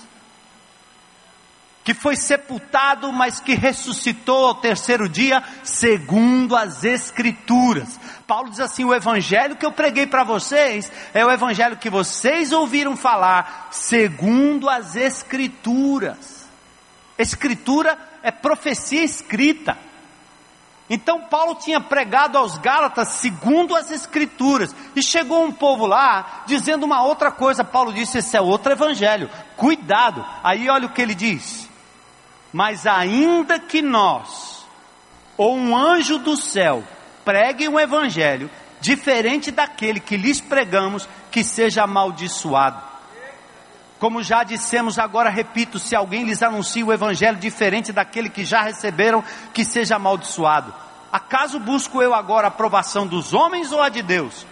que foi sepultado, mas que ressuscitou ao terceiro dia, segundo as Escrituras. Paulo diz assim: o evangelho que eu preguei para vocês é o evangelho que vocês ouviram falar, segundo as Escrituras. Escritura é profecia escrita. Então Paulo tinha pregado aos Gálatas segundo as Escrituras, e chegou um povo lá dizendo uma outra coisa. Paulo disse: esse é outro evangelho, cuidado. Aí olha o que ele diz. Mas ainda que nós, ou um anjo do céu, pregue um evangelho diferente daquele que lhes pregamos, que seja amaldiçoado. Como já dissemos, agora repito: se alguém lhes anuncia o evangelho diferente daquele que já receberam, que seja amaldiçoado. Acaso busco eu agora a aprovação dos homens ou a de Deus?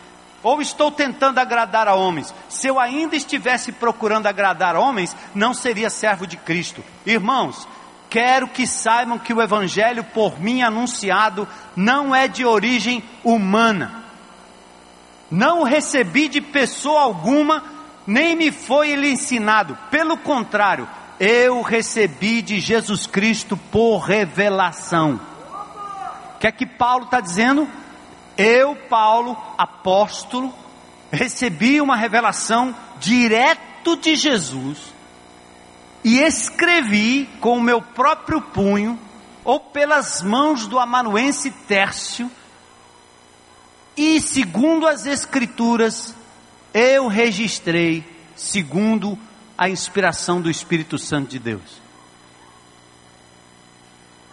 Ou estou tentando agradar a homens? Se eu ainda estivesse procurando agradar homens, não seria servo de Cristo. Irmãos, Quero que saibam que o evangelho por mim anunciado não é de origem humana. Não recebi de pessoa alguma, nem me foi ele ensinado. Pelo contrário, eu recebi de Jesus Cristo por revelação. O que é que Paulo está dizendo? Eu, Paulo, apóstolo, recebi uma revelação direto de Jesus e escrevi com o meu próprio punho, ou pelas mãos do amanuense Tércio, e segundo as Escrituras, eu registrei, segundo a inspiração do Espírito Santo de Deus.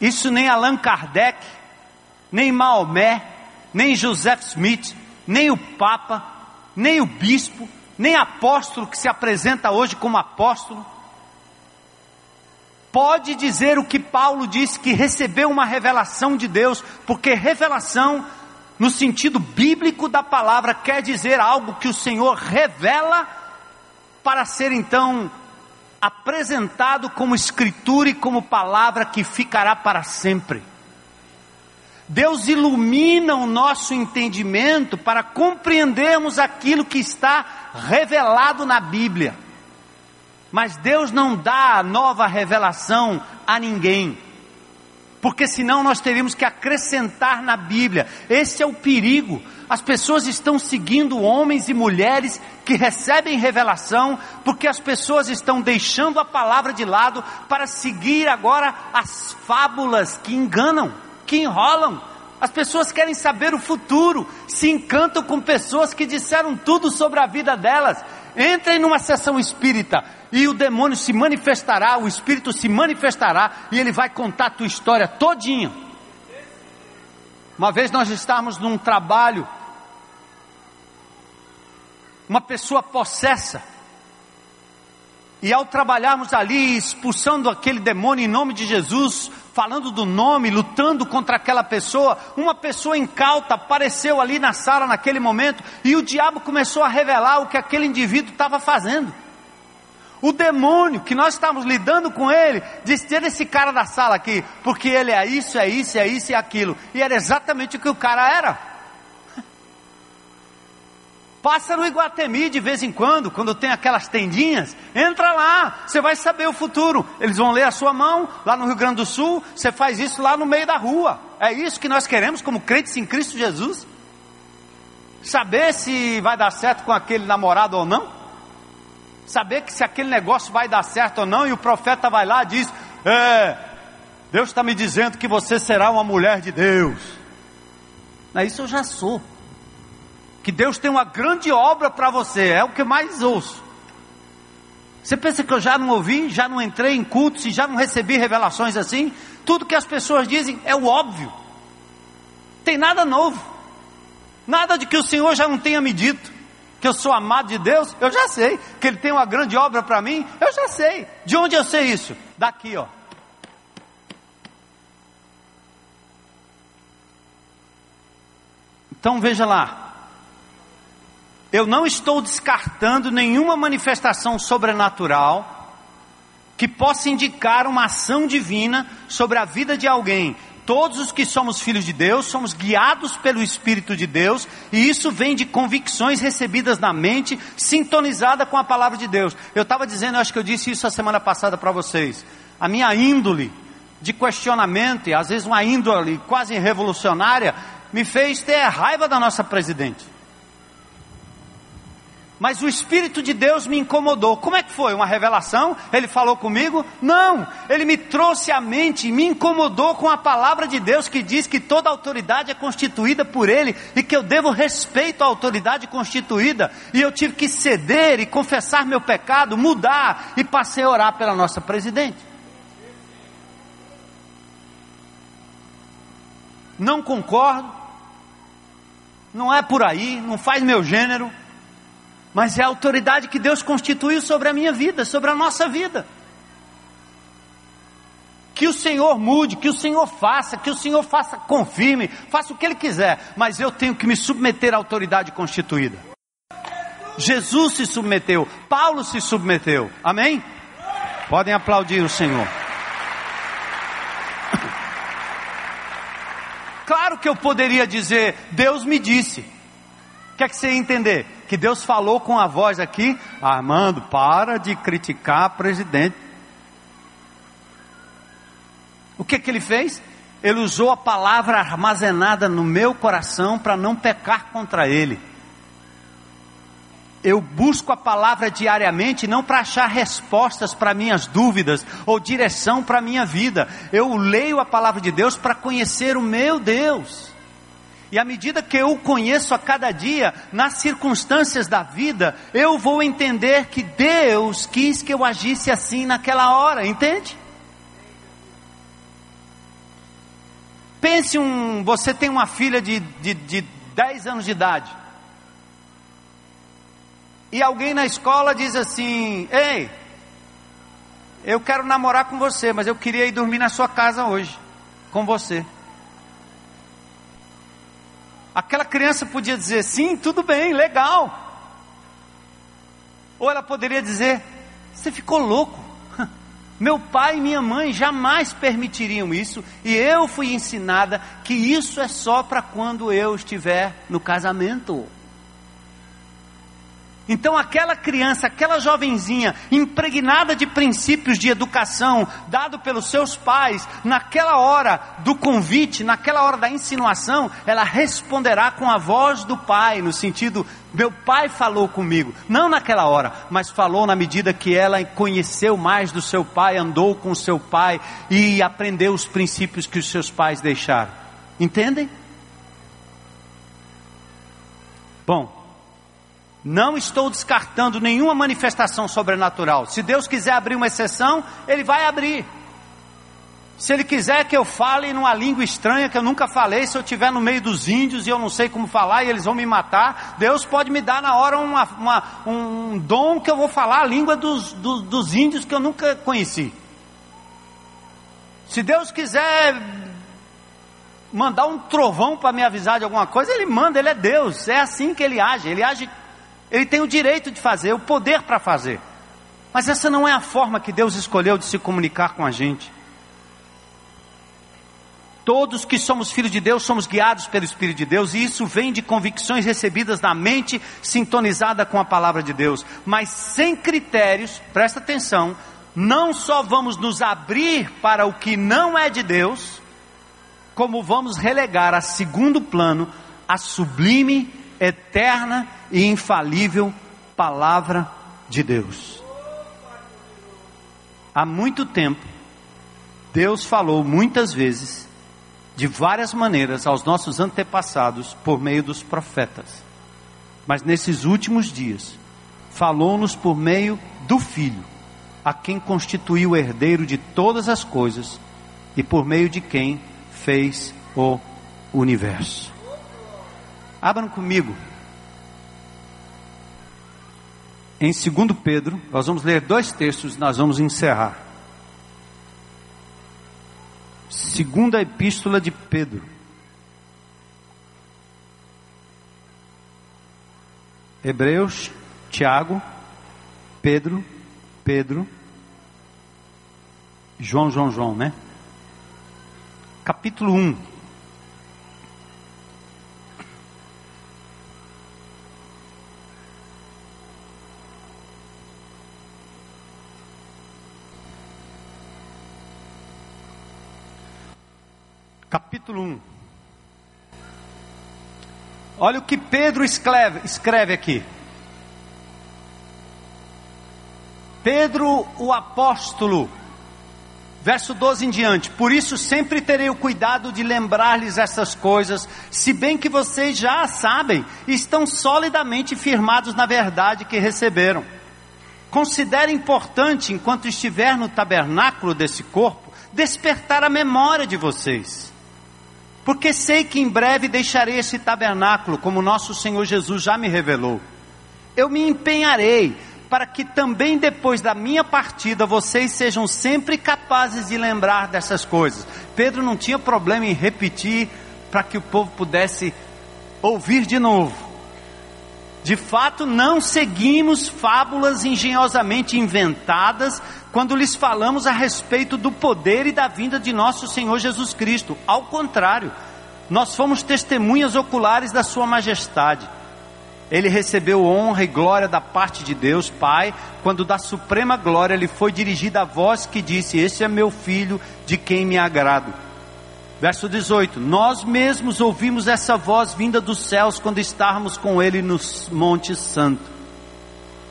Isso nem Allan Kardec, nem Maomé, nem Joseph Smith, nem o Papa, nem o bispo, nem apóstolo que se apresenta hoje como apóstolo, pode dizer o que Paulo disse, que recebeu uma revelação de Deus, porque revelação, no sentido bíblico da palavra, quer dizer algo que o Senhor revela para ser então apresentado como escritura e como palavra que ficará para sempre. Deus ilumina o nosso entendimento para compreendermos aquilo que está revelado na Bíblia. Mas Deus não dá nova revelação a ninguém. Porque senão nós teríamos que acrescentar na Bíblia. Esse é o perigo. As pessoas estão seguindo homens e mulheres que recebem revelação, porque as pessoas estão deixando a palavra de lado para seguir agora as fábulas que enganam, que enrolam. As pessoas querem saber o futuro, se encantam com pessoas que disseram tudo sobre a vida delas. Entrem numa sessão espírita e o demônio se manifestará, o espírito se manifestará e ele vai contar a tua história todinha. Uma vez nós estávamos num trabalho, uma pessoa possessa, E ao trabalharmos ali, expulsando aquele demônio em nome de Jesus, falando do nome, lutando contra aquela pessoa, uma pessoa incauta apareceu ali na sala naquele momento e o diabo começou a revelar o que aquele indivíduo estava fazendo. O demônio que nós estávamos lidando com ele, disse: tira esse cara da sala aqui, porque ele é isso, é isso, é isso e é aquilo. E era exatamente o que o cara era. Passa no Iguatemi de vez em quando, quando tem aquelas tendinhas, entra lá, você vai saber o futuro. Eles vão ler a sua mão, lá no Rio Grande do Sul, você faz isso lá no meio da rua. É isso que nós queremos como crentes em Cristo Jesus? Saber se vai dar certo com aquele namorado ou não? Saber que se aquele negócio vai dar certo ou não, e o profeta vai lá e diz: É, Deus está me dizendo que você será uma mulher de Deus. Não, isso eu já sou que Deus tem uma grande obra para você, é o que mais ouço. Você pensa que eu já não ouvi, já não entrei em cultos e já não recebi revelações assim? Tudo que as pessoas dizem é o óbvio. Tem nada novo. Nada de que o Senhor já não tenha me dito. Que eu sou amado de Deus, eu já sei. Que Ele tem uma grande obra para mim, eu já sei. De onde eu sei isso? Daqui, ó. Então veja lá, eu não estou descartando nenhuma manifestação sobrenatural que possa indicar uma ação divina sobre a vida de alguém. Todos os que somos filhos de Deus somos guiados pelo Espírito de Deus, e isso vem de convicções recebidas na mente, sintonizada com a palavra de Deus. Eu estava dizendo, acho que eu disse isso a semana passada para vocês. A minha índole de questionamento, e às vezes uma índole quase revolucionária, me fez ter raiva da nossa presidente mas o Espírito de Deus me incomodou. Como é que foi? Uma revelação? Ele falou comigo? Não, ele me trouxe à mente, me incomodou com a palavra de Deus que diz que toda autoridade é constituída por ele e que eu devo respeito à autoridade constituída. E eu tive que ceder e confessar meu pecado, mudar e passei a orar pela nossa presidente. Não concordo, não é por aí, não faz meu gênero mas é a autoridade que Deus constituiu sobre a minha vida, sobre a nossa vida. Que o Senhor mude, que o Senhor faça, que o Senhor faça, confirme, faça o que Ele quiser, mas eu tenho que me submeter à autoridade constituída. Jesus se submeteu, Paulo se submeteu, amém? Podem aplaudir o Senhor. Claro que eu poderia dizer, Deus me disse. O que é que você ia entender? Que Deus falou com a voz aqui, Armando, para de criticar presidente. O que que ele fez? Ele usou a palavra armazenada no meu coração para não pecar contra ele. Eu busco a palavra diariamente não para achar respostas para minhas dúvidas ou direção para minha vida. Eu leio a palavra de Deus para conhecer o meu Deus. E à medida que eu o conheço a cada dia, nas circunstâncias da vida, eu vou entender que Deus quis que eu agisse assim naquela hora, entende? Pense um, você tem uma filha de, de, de 10 anos de idade. E alguém na escola diz assim: Ei, eu quero namorar com você, mas eu queria ir dormir na sua casa hoje, com você. Aquela criança podia dizer: sim, tudo bem, legal. Ou ela poderia dizer: você ficou louco. Meu pai e minha mãe jamais permitiriam isso, e eu fui ensinada que isso é só para quando eu estiver no casamento. Então, aquela criança, aquela jovenzinha, impregnada de princípios de educação, dado pelos seus pais, naquela hora do convite, naquela hora da insinuação, ela responderá com a voz do pai, no sentido, meu pai falou comigo. Não naquela hora, mas falou na medida que ela conheceu mais do seu pai, andou com o seu pai e aprendeu os princípios que os seus pais deixaram. Entendem? Bom, não estou descartando nenhuma manifestação sobrenatural. Se Deus quiser abrir uma exceção, Ele vai abrir. Se ele quiser que eu fale numa língua estranha que eu nunca falei, se eu estiver no meio dos índios e eu não sei como falar e eles vão me matar, Deus pode me dar na hora uma, uma, um dom que eu vou falar a língua dos, dos, dos índios que eu nunca conheci. Se Deus quiser mandar um trovão para me avisar de alguma coisa, Ele manda, Ele é Deus, é assim que Ele age, Ele age, Ele tem o direito de fazer, o poder para fazer. Mas essa não é a forma que Deus escolheu de se comunicar com a gente. Todos que somos filhos de Deus somos guiados pelo Espírito de Deus, e isso vem de convicções recebidas na mente, sintonizada com a palavra de Deus. Mas sem critérios, presta atenção, não só vamos nos abrir para o que não é de Deus, como vamos relegar a segundo plano a sublime, eterna e infalível palavra de Deus. Há muito tempo, Deus falou muitas vezes de várias maneiras aos nossos antepassados por meio dos profetas. Mas nesses últimos dias, falou-nos por meio do Filho, a quem constituiu o herdeiro de todas as coisas e por meio de quem fez o universo. Abram comigo. Em 2 Pedro, nós vamos ler dois textos, nós vamos encerrar. Segunda Epístola de Pedro. Hebreus, Tiago, Pedro, Pedro, João, João, João, né? Capítulo 1. Capítulo 1. Olha o que Pedro escreve, escreve aqui. Pedro, o apóstolo, verso 12 em diante: Por isso sempre terei o cuidado de lembrar-lhes essas coisas, se bem que vocês já a sabem, estão solidamente firmados na verdade que receberam. Considere importante, enquanto estiver no tabernáculo desse corpo, despertar a memória de vocês porque sei que em breve deixarei esse tabernáculo, como nosso Senhor Jesus já me revelou. Eu me empenharei para que também depois da minha partida vocês sejam sempre capazes de lembrar dessas coisas. Pedro não tinha problema em repetir para que o povo pudesse ouvir de novo. De fato, não seguimos fábulas engenhosamente inventadas quando lhes falamos a respeito do poder e da vinda de nosso Senhor Jesus Cristo. Ao contrário, nós fomos testemunhas oculares da Sua majestade. Ele recebeu honra e glória da parte de Deus, Pai, quando da suprema glória lhe foi dirigida a voz que disse: Este é meu filho, de quem me agrado. Verso 18: Nós mesmos ouvimos essa voz vinda dos céus quando estávamos com ele no Monte Santo.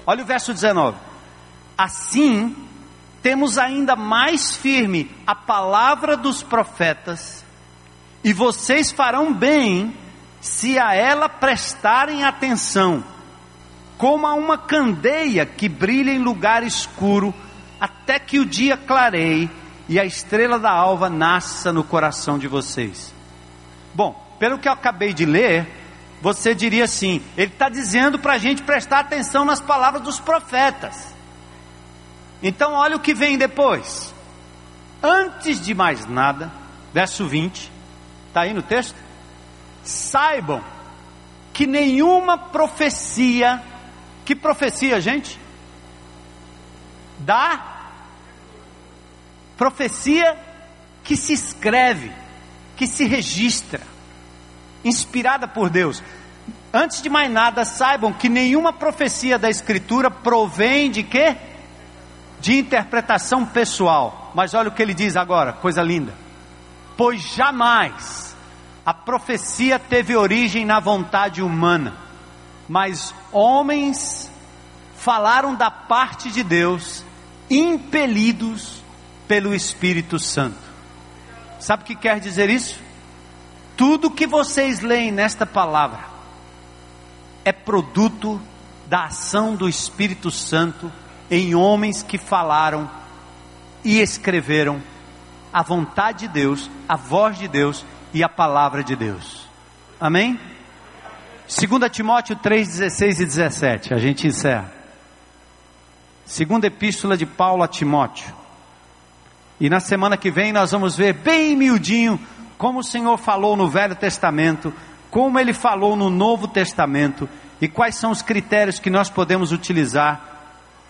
Olha o verso 19: Assim, temos ainda mais firme a palavra dos profetas, e vocês farão bem se a ela prestarem atenção, como a uma candeia que brilha em lugar escuro, até que o dia clareie e a estrela da alva nasça no coração de vocês. Bom, pelo que eu acabei de ler, você diria assim: ele está dizendo para a gente prestar atenção nas palavras dos profetas. Então, olha o que vem depois. Antes de mais nada, verso 20, está aí no texto? Saibam que nenhuma profecia, que profecia, gente? Da Profecia que se escreve, que se registra, inspirada por Deus. Antes de mais nada, saibam que nenhuma profecia da Escritura provém de quê? De interpretação pessoal. Mas olha o que ele diz agora, coisa linda. Pois jamais a profecia teve origem na vontade humana, mas homens falaram da parte de Deus, impelidos pelo Espírito Santo. Sabe o que quer dizer isso? Tudo que vocês leem nesta palavra é produto da ação do Espírito Santo em homens que falaram e escreveram a vontade de Deus, a voz de Deus e a palavra de Deus. Amém? 2 Timóteo 3, 16 e 17, a gente encerra. Segunda epístola de Paulo a Timóteo. E na semana que vem nós vamos ver bem miudinho como o Senhor falou no Velho Testamento, como ele falou no Novo Testamento e quais são os critérios que nós podemos utilizar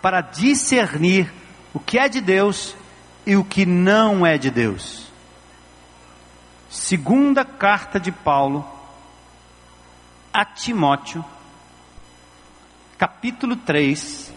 para discernir o que é de Deus e o que não é de Deus. Segunda carta de Paulo a Timóteo, capítulo 3,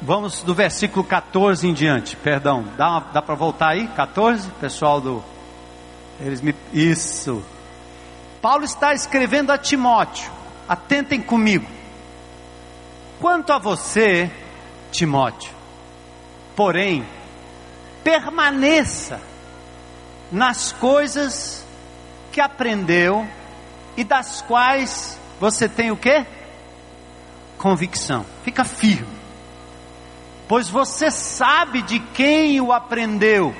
Vamos do versículo 14 em diante, perdão, dá, dá para voltar aí? 14, pessoal do. Eles me. Isso. Paulo está escrevendo a Timóteo, atentem comigo. Quanto a você, Timóteo, porém, permaneça nas coisas que aprendeu e das quais você tem o que? Convicção. Fica firme pois você sabe de quem o aprendeu.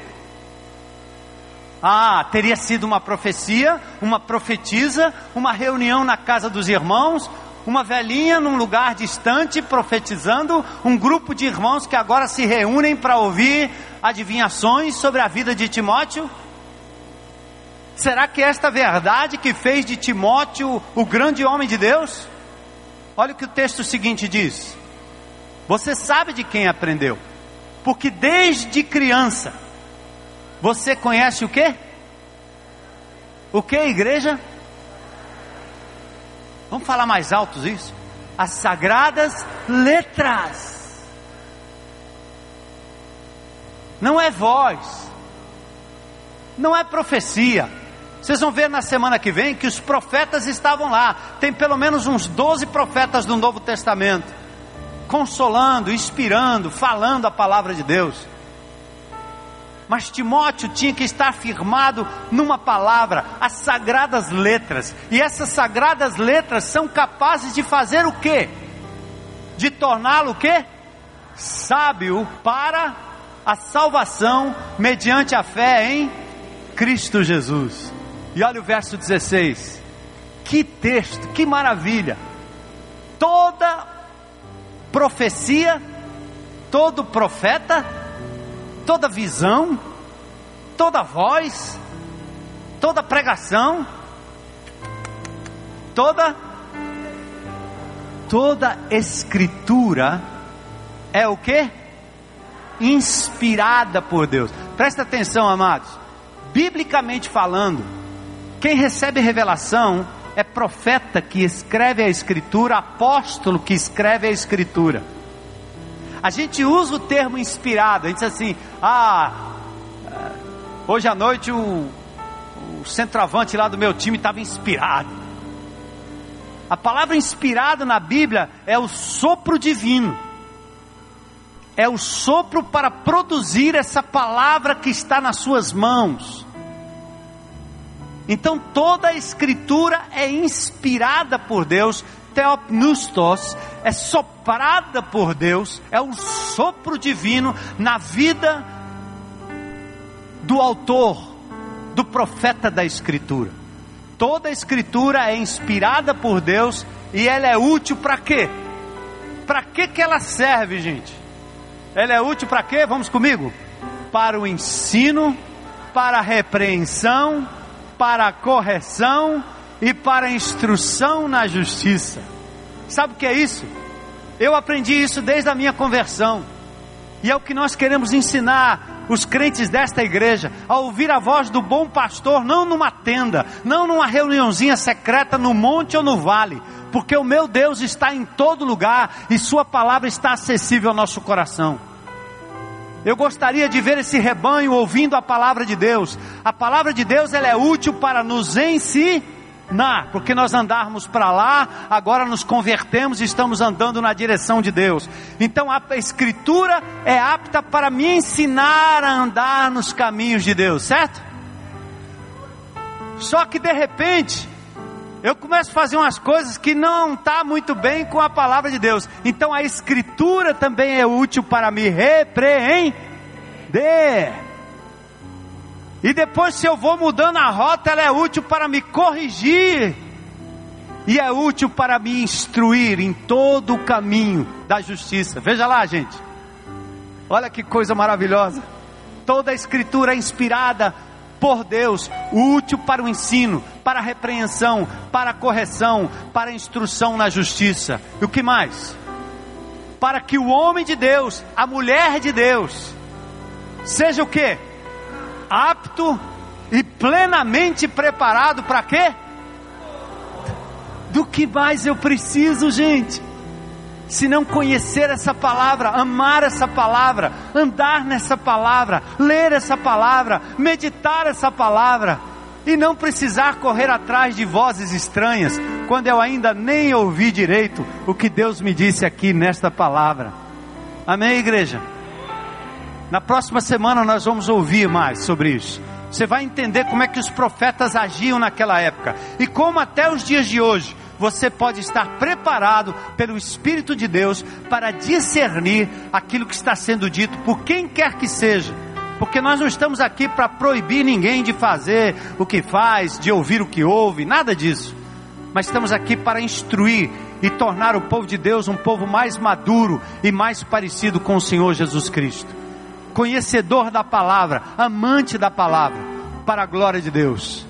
Ah, teria sido uma profecia, uma profetisa, uma reunião na casa dos irmãos, uma velhinha num lugar distante profetizando, um grupo de irmãos que agora se reúnem para ouvir adivinhações sobre a vida de Timóteo? Será que esta verdade que fez de Timóteo o grande homem de Deus? Olha o que o texto seguinte diz: você sabe de quem aprendeu. Porque desde criança você conhece o que? O que, igreja? Vamos falar mais altos isso? As sagradas letras. Não é voz. Não é profecia. Vocês vão ver na semana que vem que os profetas estavam lá. Tem pelo menos uns 12 profetas do Novo Testamento consolando, inspirando, falando a palavra de Deus. Mas Timóteo tinha que estar firmado numa palavra, as sagradas letras. E essas sagradas letras são capazes de fazer o quê? De torná-lo o quê? Sábio para a salvação mediante a fé em Cristo Jesus. E olha o verso 16. Que texto, que maravilha. Toda profecia, todo profeta, toda visão, toda voz, toda pregação, toda toda escritura é o que? Inspirada por Deus. Presta atenção, amados. Biblicamente falando, quem recebe revelação é profeta que escreve a Escritura, apóstolo que escreve a Escritura. A gente usa o termo inspirado, a gente diz assim: ah, eh, hoje à noite o, o centroavante lá do meu time estava inspirado. A palavra inspirado na Bíblia é o sopro divino, é o sopro para produzir essa palavra que está nas suas mãos. Então toda a escritura é inspirada por Deus, teopnustos, é soprada por Deus, é um sopro divino na vida do autor, do profeta da escritura. Toda a escritura é inspirada por Deus e ela é útil para quê? Para que que ela serve, gente? Ela é útil para quê? Vamos comigo? Para o ensino, para a repreensão, para a correção e para a instrução na justiça. Sabe o que é isso? Eu aprendi isso desde a minha conversão. E é o que nós queremos ensinar os crentes desta igreja, a ouvir a voz do bom pastor, não numa tenda, não numa reuniãozinha secreta no monte ou no vale, porque o meu Deus está em todo lugar e Sua palavra está acessível ao nosso coração. Eu gostaria de ver esse rebanho ouvindo a palavra de Deus. A palavra de Deus ela é útil para nos ensinar, porque nós andarmos para lá, agora nos convertemos e estamos andando na direção de Deus. Então a escritura é apta para me ensinar a andar nos caminhos de Deus, certo? Só que de repente, eu começo a fazer umas coisas que não está muito bem com a palavra de Deus. Então a escritura também é útil para me repreender. E depois, se eu vou mudando a rota, ela é útil para me corrigir. E é útil para me instruir em todo o caminho da justiça. Veja lá, gente. Olha que coisa maravilhosa. Toda a escritura é inspirada por Deus, útil para o ensino, para a repreensão, para a correção, para a instrução na justiça. E o que mais? Para que o homem de Deus, a mulher de Deus, seja o que? Apto e plenamente preparado para quê? Do que mais eu preciso, gente? Se não conhecer essa palavra, amar essa palavra, andar nessa palavra, ler essa palavra, meditar essa palavra, e não precisar correr atrás de vozes estranhas, quando eu ainda nem ouvi direito o que Deus me disse aqui nesta palavra. Amém, igreja? Na próxima semana nós vamos ouvir mais sobre isso. Você vai entender como é que os profetas agiam naquela época e como até os dias de hoje você pode estar preparado pelo Espírito de Deus para discernir aquilo que está sendo dito por quem quer que seja. Porque nós não estamos aqui para proibir ninguém de fazer o que faz, de ouvir o que ouve, nada disso. Mas estamos aqui para instruir e tornar o povo de Deus um povo mais maduro e mais parecido com o Senhor Jesus Cristo. Conhecedor da palavra, amante da palavra, para a glória de Deus.